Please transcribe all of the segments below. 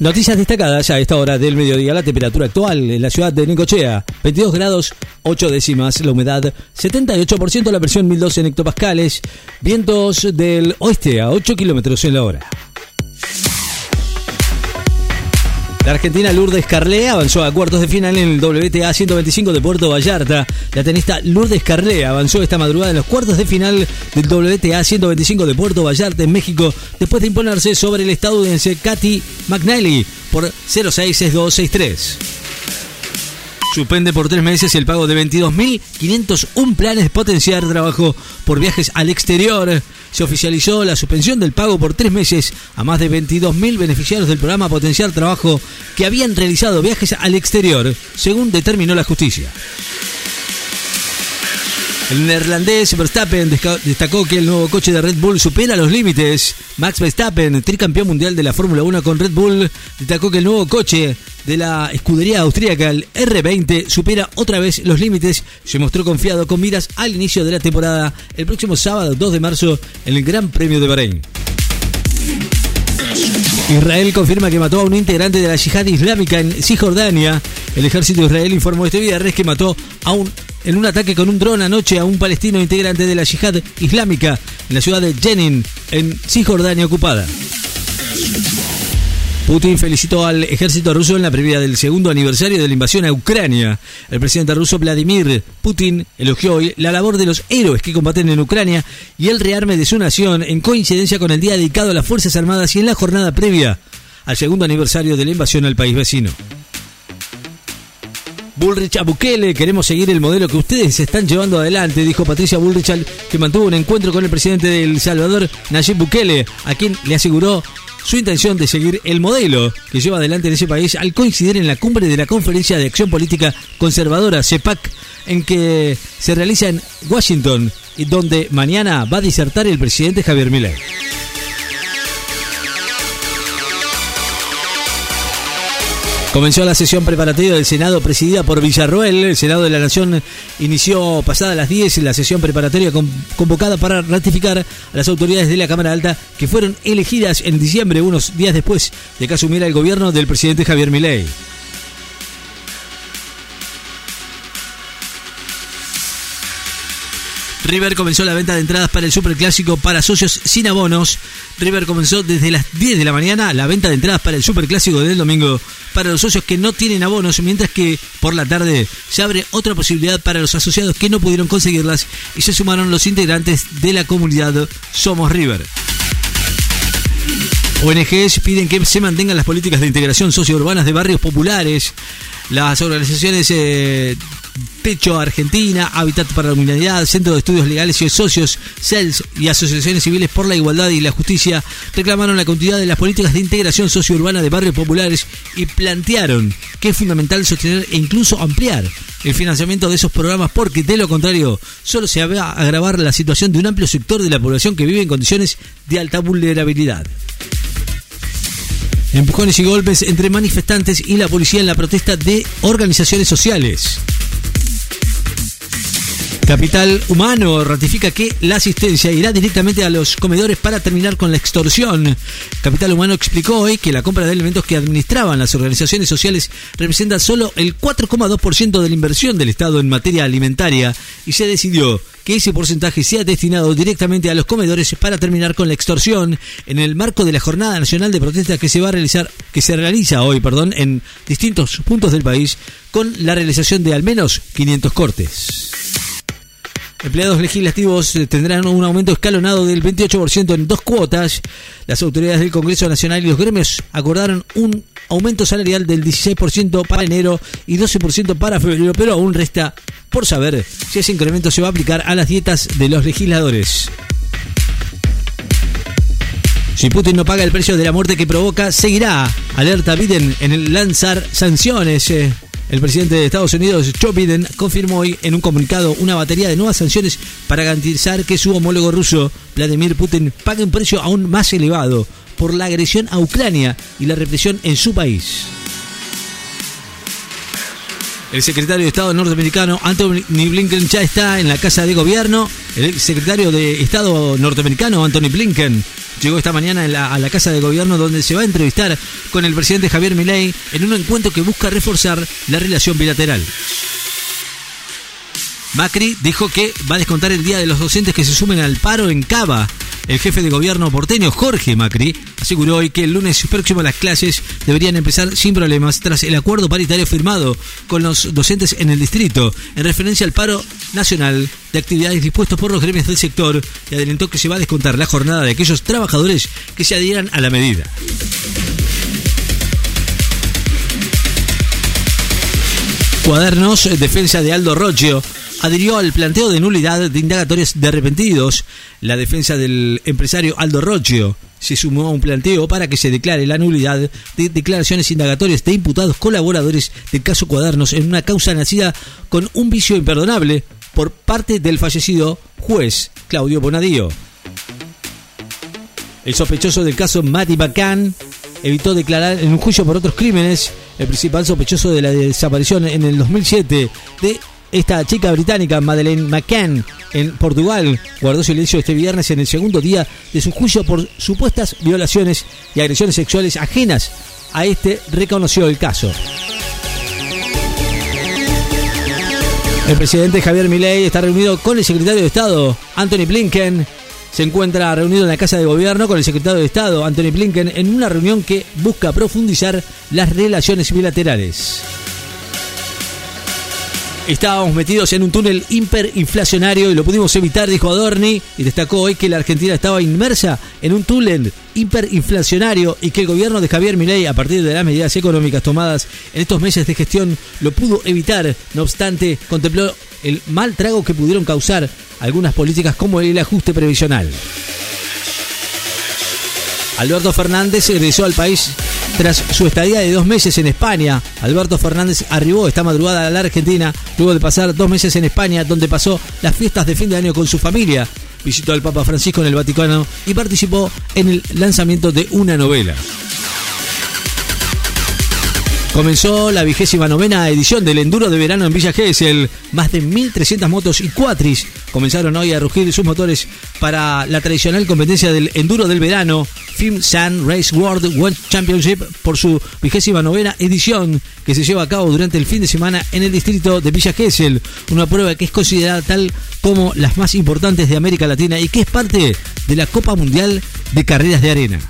Noticias destacadas a esta hora del mediodía. La temperatura actual en la ciudad de Necochea, 22 grados 8 décimas. La humedad, 78%. La presión, 1012 en hectopascales. Vientos del oeste a 8 kilómetros en la hora. La argentina Lourdes Carlea avanzó a cuartos de final en el WTA 125 de Puerto Vallarta. La tenista Lourdes Carlea avanzó esta madrugada en los cuartos de final del WTA 125 de Puerto Vallarta en México después de imponerse sobre el estadounidense Katy McNally por 0-6-6-2-6-3. Suspende por tres meses el pago de 22.501 planes potenciar trabajo por viajes al exterior. Se oficializó la suspensión del pago por tres meses a más de 22.000 beneficiarios del programa Potenciar Trabajo que habían realizado viajes al exterior, según determinó la justicia. El neerlandés Verstappen destacó que el nuevo coche de Red Bull supera los límites. Max Verstappen, tricampeón mundial de la Fórmula 1 con Red Bull, destacó que el nuevo coche de la escudería austríaca, el R20, supera otra vez los límites. Se mostró confiado con miras al inicio de la temporada el próximo sábado 2 de marzo en el Gran Premio de Bahrein. Israel confirma que mató a un integrante de la yihad islámica en Cisjordania. El ejército de Israel informó este viernes que mató a un, en un ataque con un dron anoche a un palestino integrante de la yihad islámica en la ciudad de Jenin, en Cisjordania ocupada. Putin felicitó al ejército ruso en la previa del segundo aniversario de la invasión a Ucrania. El presidente ruso Vladimir Putin elogió hoy la labor de los héroes que combaten en Ucrania y el rearme de su nación en coincidencia con el día dedicado a las Fuerzas Armadas y en la jornada previa al segundo aniversario de la invasión al país vecino. Bullrich a Bukele, queremos seguir el modelo que ustedes están llevando adelante, dijo Patricia Bullrich, que mantuvo un encuentro con el presidente de El Salvador, Nayib Bukele, a quien le aseguró su intención de seguir el modelo que lleva adelante en ese país al coincidir en la cumbre de la Conferencia de Acción Política Conservadora, CEPAC, en que se realiza en Washington y donde mañana va a disertar el presidente Javier Milei. Comenzó la sesión preparatoria del Senado presidida por Villarroel. El Senado de la Nación inició pasada las 10 la sesión preparatoria convocada para ratificar a las autoridades de la Cámara Alta que fueron elegidas en diciembre, unos días después de que asumiera el gobierno del presidente Javier Milei. River comenzó la venta de entradas para el Superclásico para socios sin abonos. River comenzó desde las 10 de la mañana la venta de entradas para el Superclásico del domingo para los socios que no tienen abonos, mientras que por la tarde se abre otra posibilidad para los asociados que no pudieron conseguirlas y se sumaron los integrantes de la comunidad Somos River. ONGs piden que se mantengan las políticas de integración sociourbanas de barrios populares. Las organizaciones eh, Pecho Argentina, Hábitat para la Humanidad, Centro de Estudios Legales y Socios, CELS y Asociaciones Civiles por la Igualdad y la Justicia reclamaron la continuidad de las políticas de integración sociourbana de barrios populares y plantearon que es fundamental sostener e incluso ampliar el financiamiento de esos programas porque de lo contrario solo se va a agravar la situación de un amplio sector de la población que vive en condiciones de alta vulnerabilidad. Empujones y golpes entre manifestantes y la policía en la protesta de organizaciones sociales. Capital Humano ratifica que la asistencia irá directamente a los comedores para terminar con la extorsión. Capital Humano explicó hoy que la compra de alimentos que administraban las organizaciones sociales representa solo el 4,2% de la inversión del Estado en materia alimentaria y se decidió que ese porcentaje sea destinado directamente a los comedores para terminar con la extorsión en el marco de la Jornada Nacional de Protesta que se va a realizar que se realiza hoy, perdón, en distintos puntos del país con la realización de al menos 500 cortes. Empleados legislativos eh, tendrán un aumento escalonado del 28% en dos cuotas. Las autoridades del Congreso Nacional y los gremios acordaron un aumento salarial del 16% para enero y 12% para febrero, pero aún resta por saber si ese incremento se va a aplicar a las dietas de los legisladores. Si Putin no paga el precio de la muerte que provoca, seguirá. Alerta Biden en el lanzar sanciones. El presidente de Estados Unidos, Joe Biden, confirmó hoy en un comunicado una batería de nuevas sanciones para garantizar que su homólogo ruso, Vladimir Putin, pague un precio aún más elevado por la agresión a Ucrania y la represión en su país. El secretario de Estado norteamericano Anthony Blinken ya está en la casa de gobierno. El secretario de Estado norteamericano Anthony Blinken llegó esta mañana a la Casa de Gobierno donde se va a entrevistar con el presidente Javier Milei en un encuentro que busca reforzar la relación bilateral. Macri dijo que va a descontar el día de los docentes que se sumen al paro en Cava. El jefe de gobierno porteño, Jorge Macri, aseguró hoy que el lunes próximo las clases deberían empezar sin problemas tras el acuerdo paritario firmado con los docentes en el distrito, en referencia al paro nacional de actividades dispuestos por los gremios del sector y adelantó que se va a descontar la jornada de aquellos trabajadores que se adhieran a la medida. Cuadernos, defensa de Aldo Roggio, adhirió al planteo de nulidad de indagatorios de arrepentidos. La defensa del empresario Aldo Roggio se sumó a un planteo para que se declare la nulidad de declaraciones indagatorias de imputados colaboradores del caso Cuadernos en una causa nacida con un vicio imperdonable por parte del fallecido juez Claudio Bonadío. El sospechoso del caso Matty McCann evitó declarar en un juicio por otros crímenes. El principal sospechoso de la desaparición en el 2007 de esta chica británica, Madeleine McCann, en Portugal, guardó silencio este viernes en el segundo día de su juicio por supuestas violaciones y agresiones sexuales ajenas a este, reconoció el caso. El presidente Javier Milei está reunido con el secretario de Estado, Anthony Blinken. Se encuentra reunido en la Casa de Gobierno con el secretario de Estado, Anthony Blinken, en una reunión que busca profundizar las relaciones bilaterales. Estábamos metidos en un túnel hiperinflacionario y lo pudimos evitar, dijo Adorni, y destacó hoy que la Argentina estaba inmersa en un túnel hiperinflacionario y que el gobierno de Javier Milei, a partir de las medidas económicas tomadas en estos meses de gestión, lo pudo evitar. No obstante, contempló el mal trago que pudieron causar algunas políticas como el ajuste previsional. Alberto Fernández regresó al país tras su estadía de dos meses en España. Alberto Fernández arribó esta madrugada a la Argentina luego de pasar dos meses en España, donde pasó las fiestas de fin de año con su familia. Visitó al Papa Francisco en el Vaticano y participó en el lanzamiento de una novela. Comenzó la vigésima novena edición del Enduro de verano en Villa Gesell. Más de 1.300 motos y cuatris comenzaron hoy a rugir sus motores para la tradicional competencia del Enduro del verano, Film Sun Race World World Championship, por su vigésima novena edición que se lleva a cabo durante el fin de semana en el distrito de Villa Gesell. Una prueba que es considerada tal como las más importantes de América Latina y que es parte de la Copa Mundial de Carreras de Arena.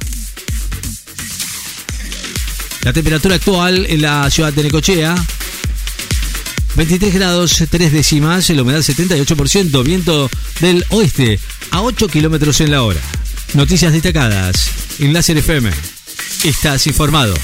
La temperatura actual en la ciudad de Necochea, 23 grados 3 décimas, la humedad 78%, viento del oeste a 8 kilómetros en la hora. Noticias destacadas en Láser FM. Estás informado.